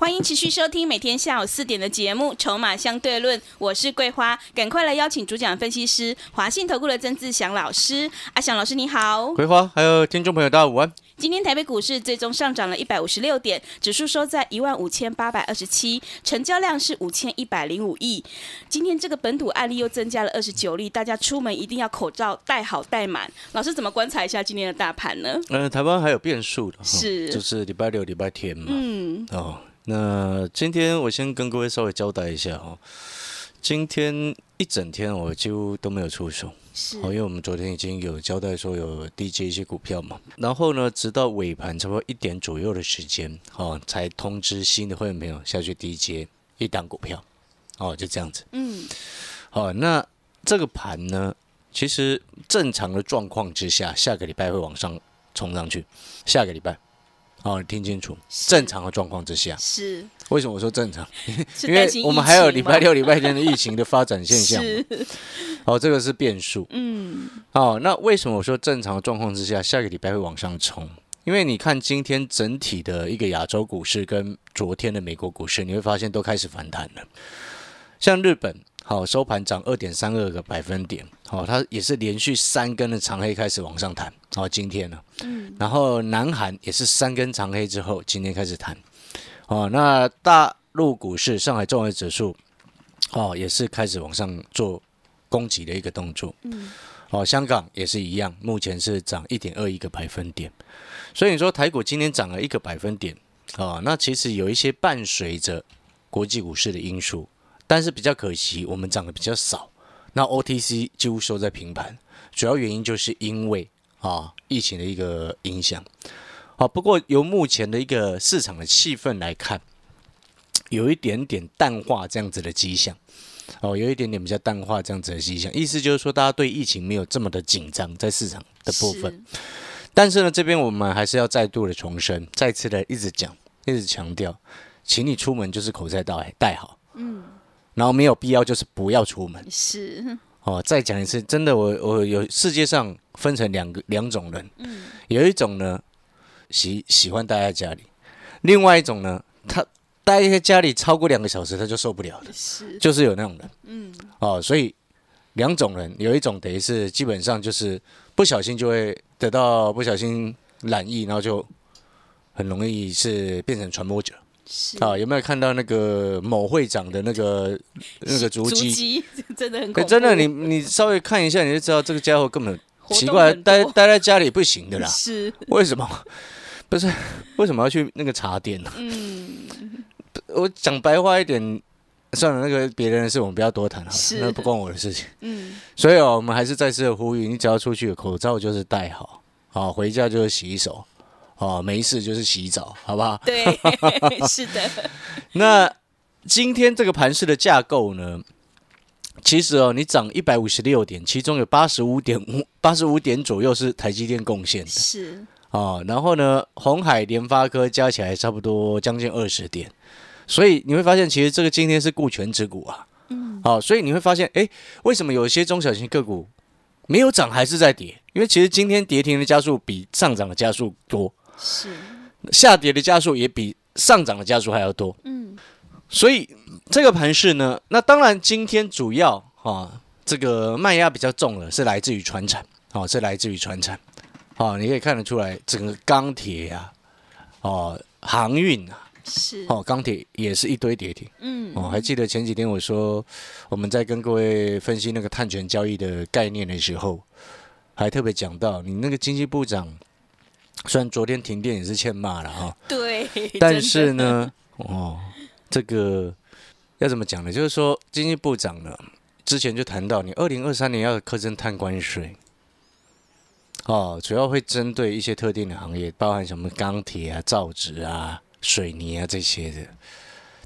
欢迎持续收听每天下午四点的节目《筹码相对论》，我是桂花，赶快来邀请主讲分析师华信投顾的曾志祥老师。阿祥老师你好，桂花还有听众朋友大家午安。今天台北股市最终上涨了一百五十六点，指数收在一万五千八百二十七，成交量是五千一百零五亿。今天这个本土案例又增加了二十九例，大家出门一定要口罩戴好戴满。老师怎么观察一下今天的大盘呢？呃，台湾还有变数的，是就是礼拜六、礼拜天嘛。嗯，哦，那今天我先跟各位稍微交代一下哈，今天一整天我几乎都没有出手，是。哦，因为我们昨天已经有交代说有低接一些股票嘛，然后呢，直到尾盘差不多一点左右的时间，哦，才通知新的会员朋友下去低接一档股票，哦，就这样子。嗯，好，那这个盘呢，其实正常的状况之下，下个礼拜会往上冲上去。下个礼拜，哦，你听清楚，正常的状况之下，是为什么我说正常？因为我们还有礼拜六、礼拜天的疫情的发展现象哦，这个是变数。嗯哦，那为什么我说正常的状况之下，下个礼拜会往上冲？因为你看今天整体的一个亚洲股市跟昨天的美国股市，你会发现都开始反弹了。像日本，好收盘涨二点三二个百分点，好、它也是连续三根的长黑开始往上弹，好、今天呢，嗯。然后南韩也是三根长黑之后，今天开始弹，哦，那大陆股市上海综合指数，哦，也是开始往上做攻击的一个动作，嗯。哦，香港也是一样，目前是涨一点二一个百分点，所以你说台股今天涨了一个百分点，哦，那其实有一些伴随着国际股市的因素，但是比较可惜，我们涨得比较少，那 OTC 几乎收在平盘，主要原因就是因为啊疫情的一个影响，好，不过由目前的一个市场的气氛来看，有一点点淡化这样子的迹象。哦，有一点点比较淡化这样子的迹象，意思就是说，大家对疫情没有这么的紧张，在市场的部分。是。但是呢，这边我们还是要再度的重申，再次的一直讲，一直强调，请你出门就是口罩戴戴好，嗯然后没有必要就是不要出门。是。哦，再讲一次，真的我，我有世界上分成两个两种人，嗯。有一种呢喜喜欢待在家里，另外一种呢，他待在家里超过两个小时他就受不了了，是。就是有那种人。嗯。哦，所以两种人，有一种等于是基本上就是不小心就会得到不小心染疫，然后就很容易是变成传播者。是啊。有没有看到那个某会长的那个那个足迹？迹 真的很恐怖，可真的，你你稍微看一下，你就知道这个家伙根本奇怪，待待在家里不行的啦。是为什么？不是为什么要去那个茶店呢？嗯我讲白话一点，算了，那个别人的事我们不要多谈好了，那不关我的事情。嗯所以哦，我们还是再次的呼吁，你只要出去，口罩就是戴好，好回家就是洗手，哦，没事就是洗澡，好不好？对 是的 那今天这个盘式的架构呢，其实哦，你涨一百五十六点，其中有八十五点五八十五点左右是台积电贡献的是哦，然后呢，红海、联发科加起来差不多将近二十点，所以你会发现，其实这个今天是顾全之股啊。嗯好、所以你会发现，哎，为什么有一些中小型个股没有涨还是在跌？因为其实今天跌停的加速比上涨的加速多，是。下跌的加速也比上涨的加速还要多。嗯。所以这个盘势呢，那当然今天主要啊，这个卖压比较重了是来自于船产，哦，是来自于船产，哦，你可以看得出来，整个钢铁啊，哦，航运啊，是。哦，钢铁也是一堆跌停。嗯。哦，还记得前几天我说我们在跟各位分析那个碳权交易的概念的时候，还特别讲到，你那个经济部长虽然昨天停电也是欠骂了哈、对，但是呢，哦，这个要怎么讲呢？就是说经济部长呢之前就谈到，你二零二三年要课征碳关税。哦，主要会针对一些特定的行业，包含什么钢铁啊、造纸啊、水泥啊这些的。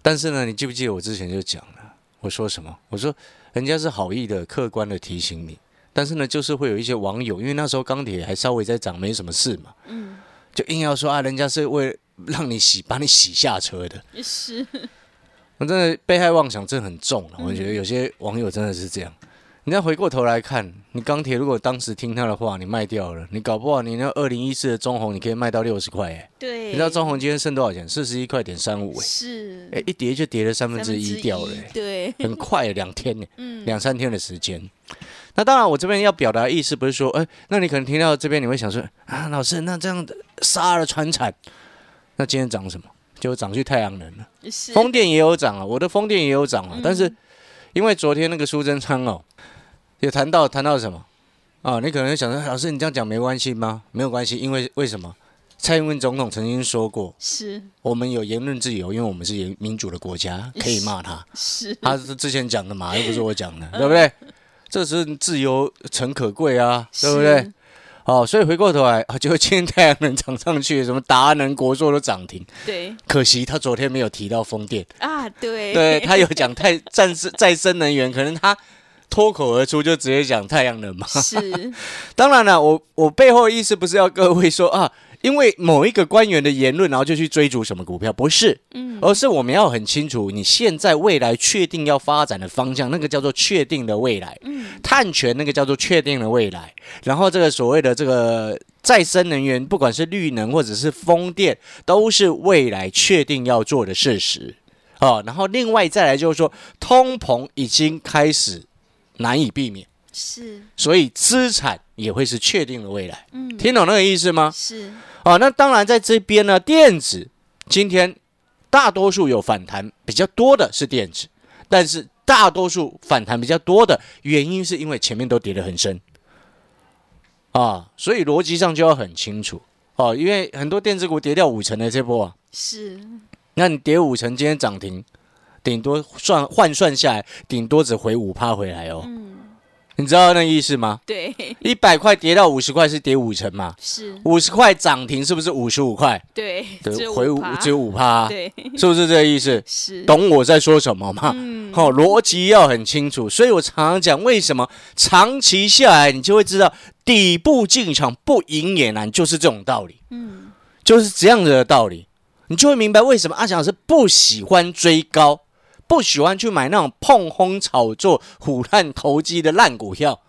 但是呢，你记不记得我之前就讲了，我说什么？我说人家是好意的、客观的提醒你，但是呢，就是会有一些网友，因为那时候钢铁还稍微在涨，没什么事嘛，嗯，就硬要说啊，人家是为让你洗，把你洗下车的，是，我真的被害妄想症很重了。我觉得有些网友真的是这样。你再回过头来看，你钢铁如果当时听他的话，你卖掉了，你搞不好你那二零一四的中红，你可以卖到六十块哎。对，你知道中红今天剩多少钱？四十一块点三五哎。是，哎，一跌就跌了三分之一掉了，对，很快两天呢，嗯，两三天的时间。那当然，我这边要表达意思不是说，哎，那你可能听到这边你会想说，啊，老师，那这样的杀了船产，那今天涨什么？就涨去太阳能了，风电也有涨啊，我的风电也有涨啊，但是因为昨天那个苏贞昌哦。也谈到谈到什么啊？你可能想说，老师你这样讲没关系吗？没有关系，因为为什么？蔡英文总统曾经说过，是我们有言论自由，因为我们是民主的国家，可以骂他。是，他是之前讲的嘛，又不是我讲的，对不对？这是自由诚可贵啊，对不对？哦，所以回过头来，就今天太阳能涨上去，什么达能、国硕都涨停。对，可惜他昨天没有提到风电啊。对，对他有讲太 再生再生能源，可能他。脱口而出就直接讲太阳能嘛？是，当然了，我我背后意思不是要各位说啊，因为某一个官员的言论，然后就去追逐什么股票，不是，嗯，而是我们要很清楚，你现在未来确定要发展的方向，那个叫做确定的未来，嗯，碳权那个叫做确定的未来，然后这个所谓的这个再生能源，不管是绿能或者是风电，都是未来确定要做的事实，哦，然后另外再来就是说，通膨已经开始。难以避免，是，所以资产也会是确定的未来。嗯，听懂那个意思吗？是。哦，那当然，在这边呢，电子今天大多数有反弹，比较多的是电子，但是大多数反弹比较多的原因，是因为前面都跌得很深啊，所以逻辑上就要很清楚哦。因为很多电子股跌掉五成的这波啊，是。那你跌五成，今天涨停。顶多算换算下来，顶多只回五趴回来哦。嗯，你知道那意思吗？对，一百块跌到五十块是跌五成嘛？是五十块涨停是不是五十五块？对，回五只有五趴，对，是不是这个意思？是，懂我在说什么吗？嗯，好，逻辑要很清楚。所以我常常讲，为什么长期下来你就会知道底部进场不赢也难，就是这种道理。嗯，就是这样子的道理，你就会明白为什么阿翔老师不喜欢追高。不喜欢去买那种碰轰炒作、虎烂投机的烂股票，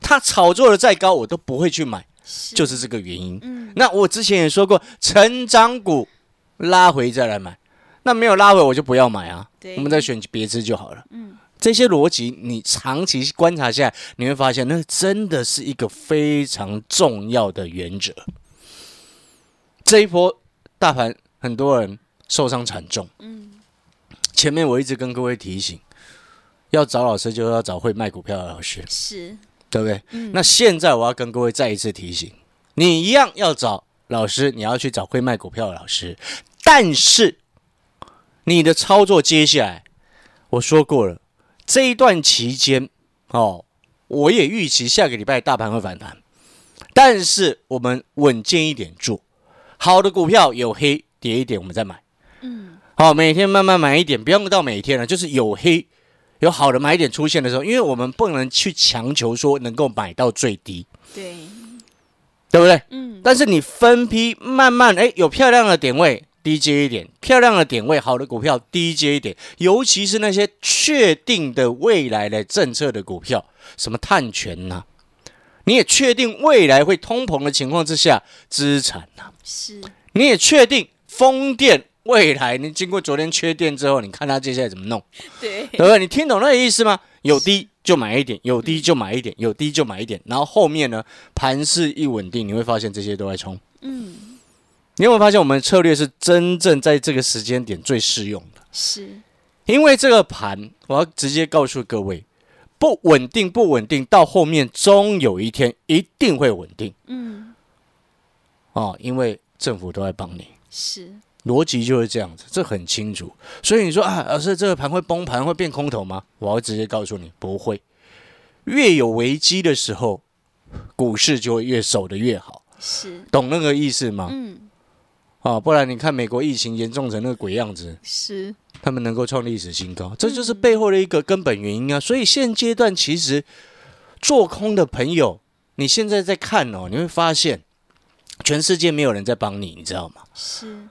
它炒作的再高，我都不会去买，就是这个原因。嗯，那我之前也说过，成长股拉回再来买，那没有拉回我就不要买啊。我们再选别支就好了。嗯，这些逻辑你长期观察下来，你会发现那真的是一个非常重要的原则。这一波大盘很多人受伤惨重。嗯。前面我一直跟各位提醒，要找老师就要找会卖股票的老师，是对不对？那现在我要跟各位再一次提醒，你一样要找老师，你要去找会卖股票的老师。但是你的操作接下来，我说过了，这一段期间哦，我也预期下个礼拜大盘会反弹，但是我们稳健一点做，好的股票有黑跌一点，我们再买。嗯。好，每天慢慢买一点，不用到每天了。就是有黑有好的买点出现的时候，因为我们不能去强求说能够买到最低，对，对不对？嗯。但是你分批慢慢，哎，有漂亮的点位，低阶一点；漂亮的点位，好的股票低阶一点。尤其是那些确定的未来的政策的股票，什么碳权呐，你也确定未来会通膨的情况之下，资产呐，是，你也确定风电。未来，你经过昨天缺电之后，你看它接下来怎么弄？对，对不对？你听懂那个意思吗？有低就买一点，有低就买一点，有低就买一点。然后后面呢，盘势一稳定，你会发现这些都在冲。嗯，你有没有发现我们的策略是真正在这个时间点最适用的？是，因为这个盘，我要直接告诉各位，不稳定，不稳定，到后面终有一天一定会稳定。嗯，哦，因为政府都在帮你。是。逻辑就是这样子，这很清楚。所以你说啊，老师，这个盘会崩盘，会变空头吗？我要直接告诉你，不会。越有危机的时候，股市就会越守得越好。是，懂那个意思吗？嗯。啊，不然你看美国疫情严重成那个鬼样子，是，他们能够创历史新高，这就是背后的一个根本原因啊。所以现阶段其实做空的朋友，你现在在看哦，你会发现全世界没有人在帮你，你知道吗？是，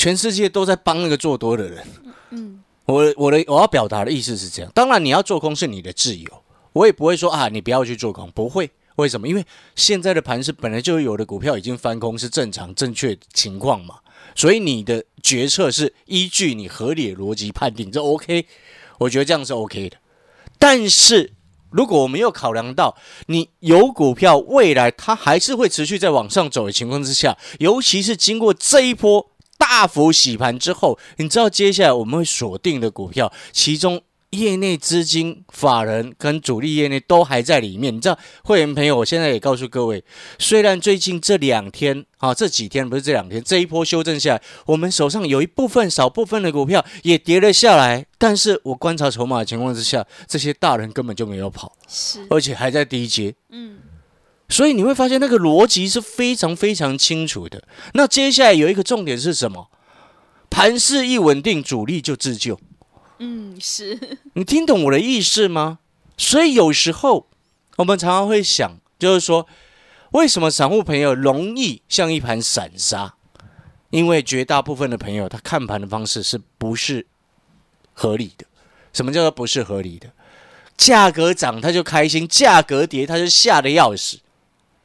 全世界都在帮那个做多的人。嗯，我我的我要表达的意思是这样，当然你要做空是你的自由，我也不会说啊你不要去做空，不会。为什么？因为现在的盘是本来就有的股票已经翻空，是正常正确情况嘛，所以你的决策是依据你合理的逻辑判定，这 OK，我觉得这样是 OK 的。但是如果我们又考量到你有股票未来它还是会持续在往上走的情况之下，尤其是经过这一波大幅洗盘之后，你知道接下来我们会锁定的股票，其中。业内资金、法人跟主力业内都还在里面。你知道，会员朋友，我现在也告诉各位，虽然最近这两天啊，这几天不是这两天，这一波修正下来，我们手上有一部分少部分的股票也跌了下来。但是我观察筹码的情况之下，这些大人根本就没有跑，是，而且还在低阶。嗯，所以你会发现那个逻辑是非常非常清楚的。那接下来有一个重点是什么？盘势一稳定，主力就自救。嗯，是你听懂我的意思吗？所以有时候我们常常会想，就是说，为什么散户朋友容易像一盘散沙？因为绝大部分的朋友他看盘的方式是不是合理的？什么叫做不是合理的？价格涨他就开心，价格跌他就吓得要死，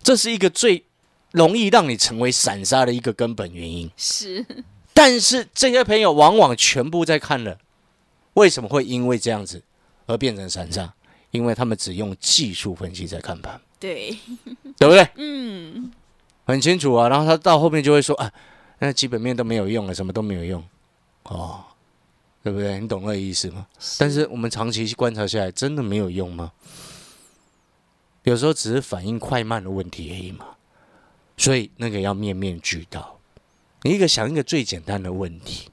这是一个最容易让你成为散沙的一个根本原因。是，但是这些朋友往往全部在看了。为什么会因为这样子而变成散沙？因为他们只用技术分析在看盘，对，对不对？嗯，很清楚啊。然后他到后面就会说啊，那基本面都没有用了，什么都没有用，哦，对不对？你懂那个意思吗？但是我们长期观察下来，真的没有用吗？有时候只是反应快慢的问题而已嘛。所以那个要面面俱到。你一个想一个最简单的问题，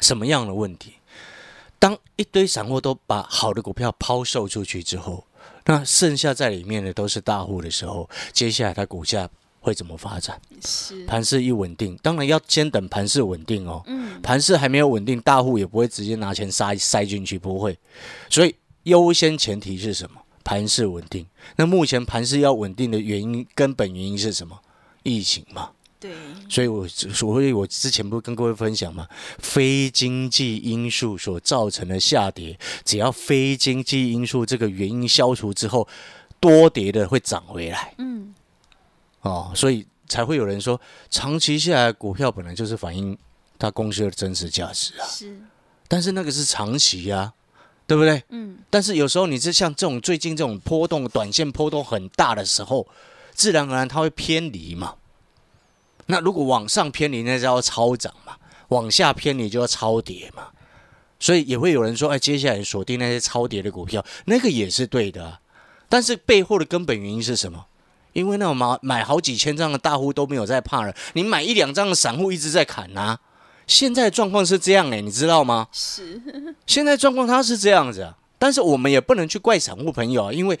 什么样的问题？当一堆散户都把好的股票抛售出去之后，那剩下在里面的都是大户的时候，接下来它股价会怎么发展？是盘势一稳定，当然要先等盘势稳定哦。嗯，盘势还没有稳定，大户也不会直接拿钱塞塞进去，不会。所以优先前提是什么？盘势稳定。那目前盘势要稳定的原因，根本原因是什么？疫情嘛。对，所以，我所以，我之前不是跟各位分享嘛？非经济因素所造成的下跌，只要非经济因素这个原因消除之后，多跌的会涨回来。嗯，哦，所以才会有人说，长期下来股票本来就是反映它公司的真实价值啊。是，但是那个是长期呀，对不对？嗯，但是有时候你是像这种最近这种波动、短线波动很大的时候，自然而然它会偏离嘛。那如果往上偏离，那叫超涨嘛；往下偏离就要超跌嘛。所以也会有人说，哎，接下来锁定那些超跌的股票，那个也是对的。但是背后的根本原因是什么？因为那种买买好几千张的大户都没有在怕了，你买一两张的散户一直在砍呐。现在状况是这样哎，你知道吗？是。现在状况它是这样子啊，但是我们也不能去怪散户朋友啊，因为。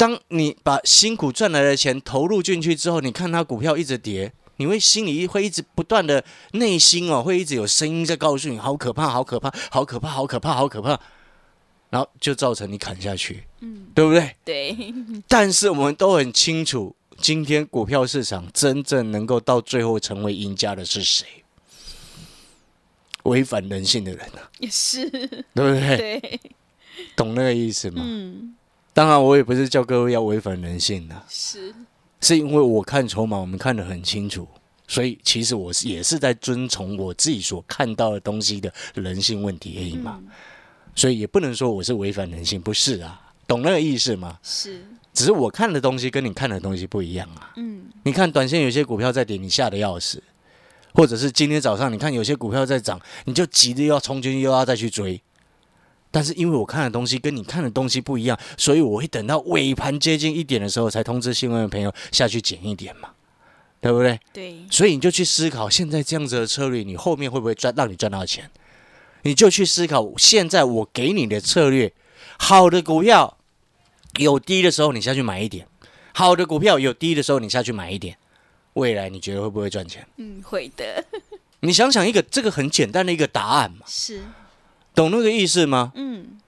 当你把辛苦赚来的钱投入进去之后，你看它股票一直跌，你会心里会一直不断的内心哦，会一直有声音在告诉你，好可怕，好可怕，好可怕，好可怕，好可怕，然后就造成你砍下去，嗯，对不对？对。但是我们都很清楚，今天股票市场真正能够到最后成为赢家的是谁？违反人性的人啊，也是，对不对？对，懂那个意思吗？嗯。当然，我也不是叫各位要违反人性的，是，是因为我看筹码，我们看得很清楚，所以其实我是也是在遵从我自己所看到的东西的人性问题而已嘛，所以也不能说我是违反人性，不是啊，懂那个意思吗？是，只是我看的东西跟你看的东西不一样啊。嗯，你看短线有些股票在跌，你吓得要死，或者是今天早上你看有些股票在涨，你就急着要冲进去又要再去追。但是因为我看的东西跟你看的东西不一样，所以我会等到尾盘接近一点的时候才通知新闻的朋友下去减一点嘛，对不对？对。所以你就去思考，现在这样子的策略，你后面会不会赚，让你赚到钱？你就去思考，现在我给你的策略，好的股票有低的时候你下去买一点，好的股票有低的时候你下去买一点。未来你觉得会不会赚钱？嗯，会的，你想想一个这个很简单的一个答案嘛，是，懂那个意思吗？嗯，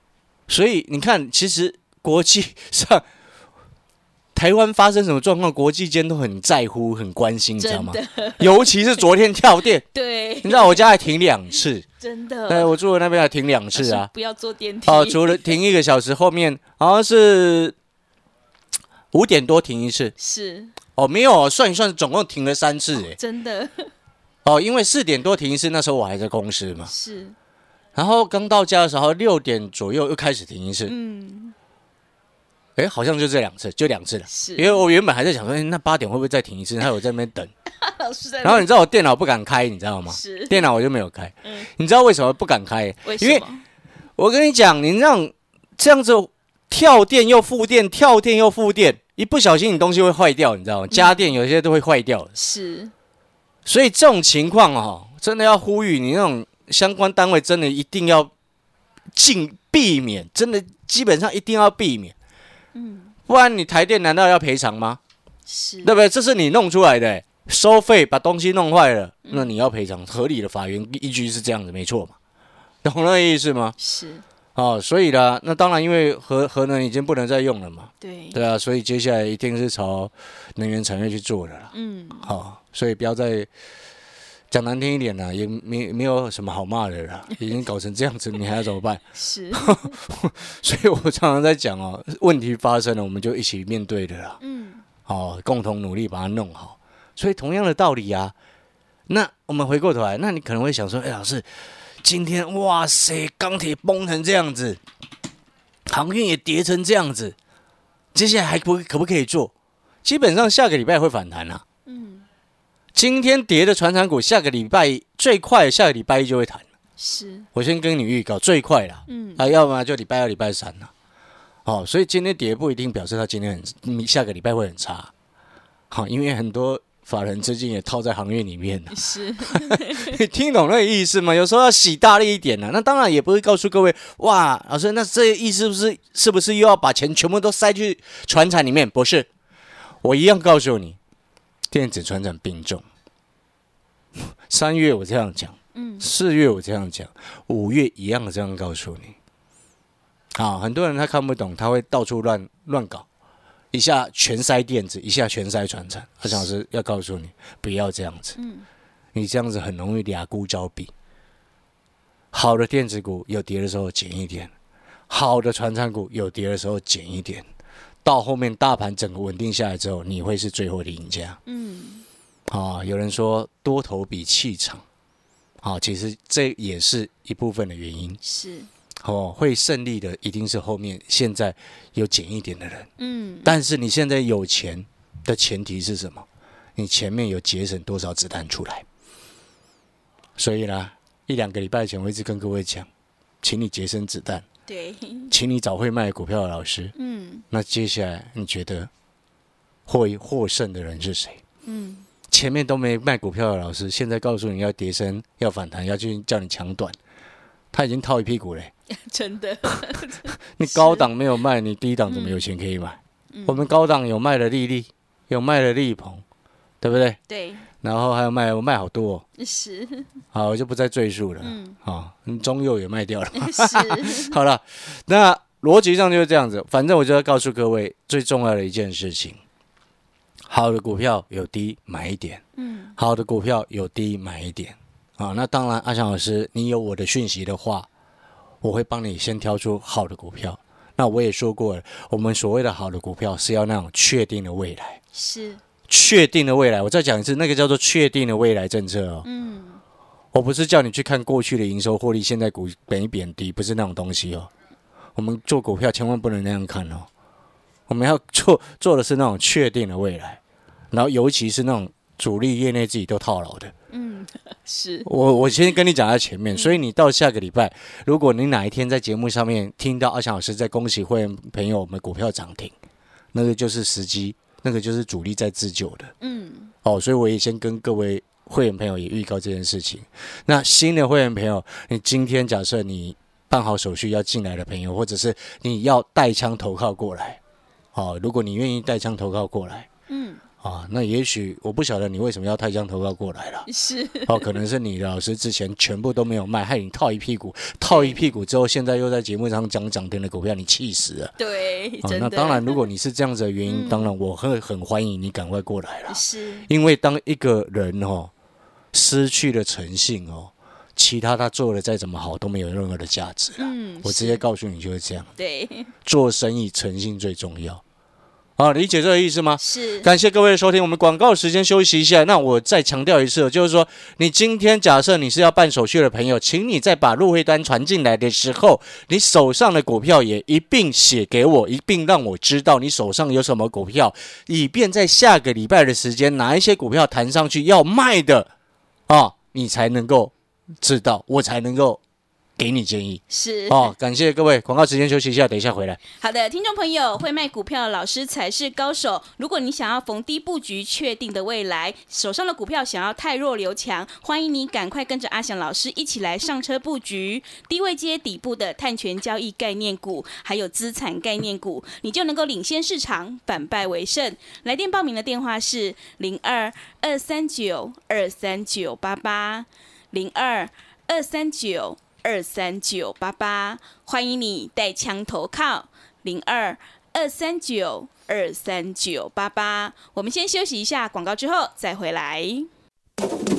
所以你看，其实国际上台湾发生什么状况，国际间都很在乎、很关心，你知道吗？尤其是昨天跳电，对。你，知道我家还停两次，真的，对我住的那边还停两次啊。不要坐电梯，哦，除了停一个小时，后面好像是五点多停一次。是哦，没有，算一算，总共停了三次诶。真的 哦，因为四点多停一次，那时候我还在公司嘛。是，然后刚到家的时候，六点左右又开始停一次。嗯，哎，好像就这两次，就两次了。是，因为我原本还在想说，哎那八点会不会再停一次？还有在那边等。老师在，然后你知道我电脑不敢开，你知道吗？是电脑我就没有开。嗯你知道为什么不敢开？为因为？我跟你讲，你让这样子跳电又复电，跳电又复电，一不小心你东西会坏掉，你知道吗？家电有些都会坏掉的。是所以这种情况哦，真的要呼吁你那种相关单位，真的一定要尽避免，真的基本上一定要避免，嗯不然你台电难道要赔偿吗？是对不对？这是你弄出来的欸，收费把东西弄坏了，那你要赔偿，合理的法院依据是这样子，没错嘛？懂那个意思吗？是，哦，所以呢，那当然，因为核核能已经不能再用了嘛，对，对啊，所以接下来一定是朝能源产业去做的啦。嗯。好、所以不要再讲难听一点啦，也没没有什么好骂的啦，已经搞成这样子，你还要怎么办？是，所以我常常在讲哦，问题发生了，我们就一起面对的啦，嗯。哦，共同努力把它弄好。所以同样的道理啊，那我们回过头来，那你可能会想说，哎，老师，今天哇塞，钢铁崩成这样子，航运也跌成这样子，接下来还不可不可以做？基本上下个礼拜会反弹啊。嗯今天跌的船产股，下个礼拜最快下个礼拜一就会弹。是，我先跟你预告，最快啦，嗯啊，要么就礼拜二、礼拜三啦。哦，所以今天跌不一定表示它今天很，嗯下个礼拜会很差。好、因为很多法人最近也套在行业里面了。是，你 听懂那个意思吗？有时候要洗大力一点呢、那当然也不会告诉各位，哇，老师，那这意思是不是是不是又要把钱全部都塞去船产里面？不是，我一样告诉你，电子船产并重。三月我这样讲，嗯四月我这样讲，五月一样这样告诉你。啊，很多人他看不懂，他会到处乱乱搞，一下全塞电子，一下全塞船产。他想是要告诉你，不要这样子。嗯你这样子很容易俩孤招比。好的电子股有跌的时候减一点，好的传产股有跌的时候减一点，到后面大盘整个稳定下来之后，你会是最后的赢家。嗯啊，有人说多头比气场，啊，其实这也是一部分的原因。是，哦，会胜利的一定是后面现在有减一点的人，嗯但是你现在有钱的前提是什么？你前面有节省多少子弹出来？所以呢，一两个礼拜前我一直跟各位讲，请你节省子弹，对，请你找会卖股票的老师。嗯那接下来你觉得会获胜的人是谁？嗯前面都没卖股票的老师，现在告诉你要跌升、要反弹、要去叫你抢短，他已经套一屁股嘞。真的，你高档没有卖，你低档怎么有钱可以买？我们高档有卖的利利，有卖的利鹏，对不对？对，然后还有卖，我卖好多、哦，是，好，我就不再赘述了。嗯好，你中佑也卖掉了。是，好了，那逻辑上就是这样子。反正我就要告诉各位最重要的一件事情：好的股票有低买一点，嗯好的股票有低买一点。啊，那当然，阿翔老师，你有我的讯息的话，我会帮你先挑出好的股票。那我也说过了，我们所谓的好的股票是要那种确定的未来，是，确定的未来。我再讲一次，那个叫做确定的未来政策哦。嗯我不是叫你去看过去的营收获利，现在股贬低，不是那种东西哦。我们做股票千万不能那样看哦。我们要做做的是那种确定的未来，然后尤其是那种主力业内自己都套牢的。嗯，是，我我先跟你讲在前面，所以你到下个礼拜，如果你哪一天在节目上面听到阿翔老师在恭喜会员朋友们股票涨停，那个就是时机，那个就是主力在自救的。嗯哦，所以我也先跟各位会员朋友也预告这件事情。那新的会员朋友，你今天假设你办好手续要进来的朋友，或者是你要带枪投靠过来，哦，如果你愿意带枪投靠过来，嗯啊，那也许我不晓得你为什么要泰江投票过来了。是哦，可能是你的老师之前全部都没有卖，害你套一屁股，套一屁股之后，现在又在节目上讲涨停的股票，你气死了。对。那当然，如果你 是这样子的原因，嗯当然我会很欢迎你赶快过来了。是因为当一个人哦失去了诚信哦，其他他做的再怎么好都没有任何的价值了。嗯，我直接告诉你就是这样，对，做生意诚信最重要。啊，理解这个意思吗？是感谢各位的收听，我们广告时间休息一下。那我再强调一次，就是说，你今天假设你是要办手续的朋友，请你在把入会单传进来的时候，你手上的股票也一并写给我，一并让我知道你手上有什么股票，以便在下个礼拜的时间，哪一些股票弹上去要卖的啊，你才能够知道，我才能够给你建议。是哦，感谢各位，广告时间休息一下，等一下回来。好的，听众朋友，会卖股票的老师才是高手。如果你想要逢低布局确定的未来，手上的股票想要太弱留强，欢迎你赶快跟着阿翔老师一起来上车布局低位接底部的碳权交易概念股，还有资产概念股，你就能够领先市场，反败为胜。来电报名的电话是零二二三九二三九八八零二二三九。二三九八八，欢迎你带枪投靠零二二三九二三九八八。我们先休息一下广告，之后再回来。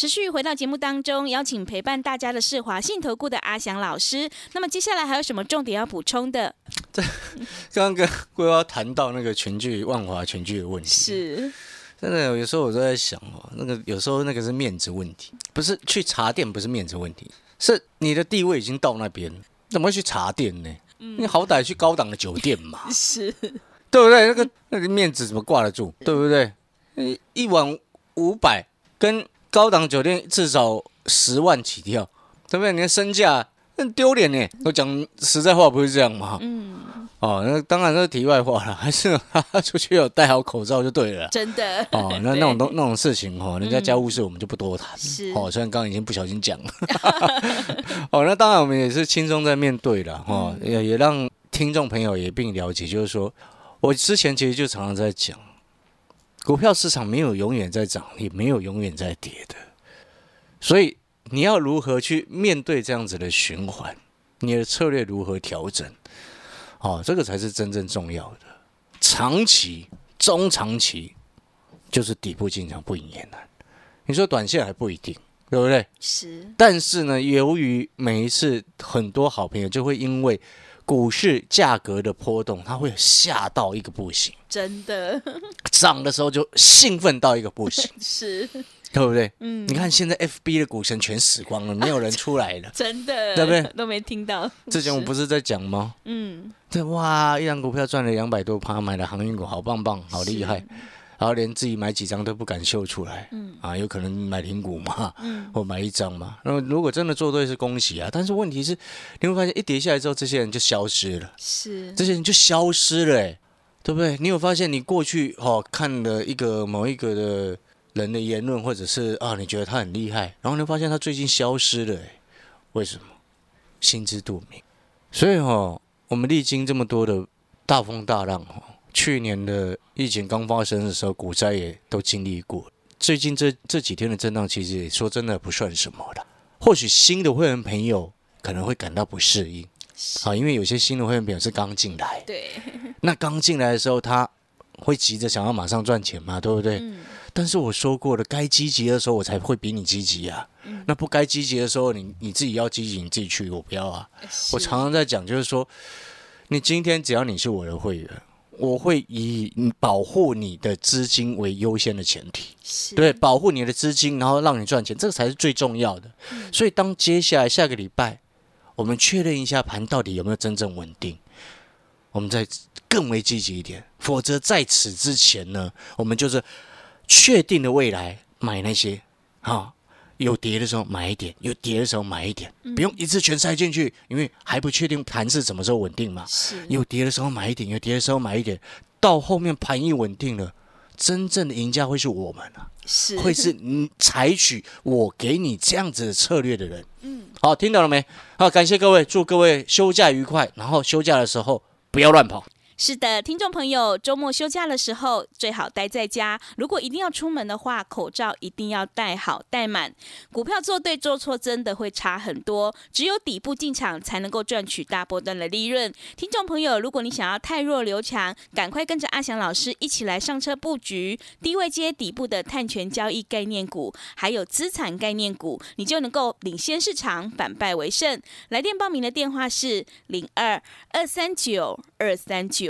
持续回到节目当中，邀请陪伴大家的是华信投顾的阿翔老师。那么接下来还有什么重点要补充的？这 刚刚跟桂花谈到那个全聚万华全聚的问题，是真的有时候我都在想哦，那个有时候那个是面子问题，不是去茶店不是面子问题，是你的地位已经到那边，怎么会去茶店呢？你好歹去高档的酒店嘛，是，对不对？那个那个面子怎么挂得住？对不对？一一晚五百，跟高档酒店至少十万起跳，对不对？你的身价很丢脸呢。我讲实在话，不是这样嘛？嗯，哦，那当然这是题外话了，还是出去有戴好口罩就对了。真的哦，那 那种东那种事情哦，人家家务事我们就不多谈。是哦，虽然刚刚已经不小心讲了。哦，那当然我们也是轻松在面对了哈，也也让听众朋友也并了解，就是说我之前其实就常常在讲，股票市场没有永远在涨，也没有永远在跌的，所以你要如何去面对这样子的循环，你的策略如何调整，哦，这个才是真正重要的。长期、中长期就是底部进场不赢也难。你说短线还不一定，对不对？是，但是呢，由于每一次很多好朋友就会因为股市价格的波动，他会吓到一个不行，真的 涨的时候就兴奋到一个不行，是，对不对？嗯你看现在 FB 的股神全死光了，没有人出来了。真的，对不对都没听到。之前我不是在讲吗？嗯，对，哇，一张股票赚了两百多趴，买了航运股，好棒棒，好厉害。然后连自己买几张都不敢秀出来，嗯啊，有可能买零股嘛，嗯，或买一张嘛。那么如果真的做对是恭喜啊，但是问题是，你会发现一跌下来之后，这些人就消失了，是，这些人就消失了、欸，对不对？你有发现你过去哦看了一个某一个的人的言论，或者是啊你觉得他很厉害，然后你会发现他最近消失了、欸，为什么？心知肚明。所以哦，我们历经这么多的大风大浪哦，去年的疫情刚发生的时候，股灾也都经历过。最近这这几天的震荡，其实也说真的不算什么了。或许新的会员朋友可能会感到不适应，啊，因为有些新的会员朋友是刚进来，对，那刚进来的时候，他会急着想要马上赚钱嘛，对不对？嗯，但是我说过了，该积极的时候我才会比你积极啊。那不该积极的时候，你你自己要积极，你自己去，我不要啊。我常常在讲，就是说，你今天只要你是我的会员，我会以保护你的资金为优先的前提，对，保护你的资金，然后让你赚钱，这个才是最重要的。所以，当接下来下个礼拜，我们确认一下盘到底有没有真正稳定，我们再更为积极一点。否则，在此之前呢，我们就是确定的未来买那些啊，有跌的时候买一点，有跌的时候买一点，不用一次全塞进去，因为还不确定盘是什么时候稳定嘛。是有跌的时候买一点，有跌的时候买一点，到后面盘一稳定了，真正的赢家会是我们啊，是会是你采取我给你这样子的策略的人。嗯，好，听懂了没？好，感谢各位，祝各位休假愉快，然后休假的时候不要乱跑。是的，听众朋友，周末休假的时候最好待在家。如果一定要出门的话，口罩一定要戴好戴满。股票做对做错真的会差很多，只有底部进场才能够赚取大波段的利润。听众朋友，如果你想要太弱留强，赶快跟着阿翔老师一起来上车布局低位接底部的碳权交易概念股，还有资产概念股，你就能够领先市场，反败为胜。来电报名的电话是零二二三九二三九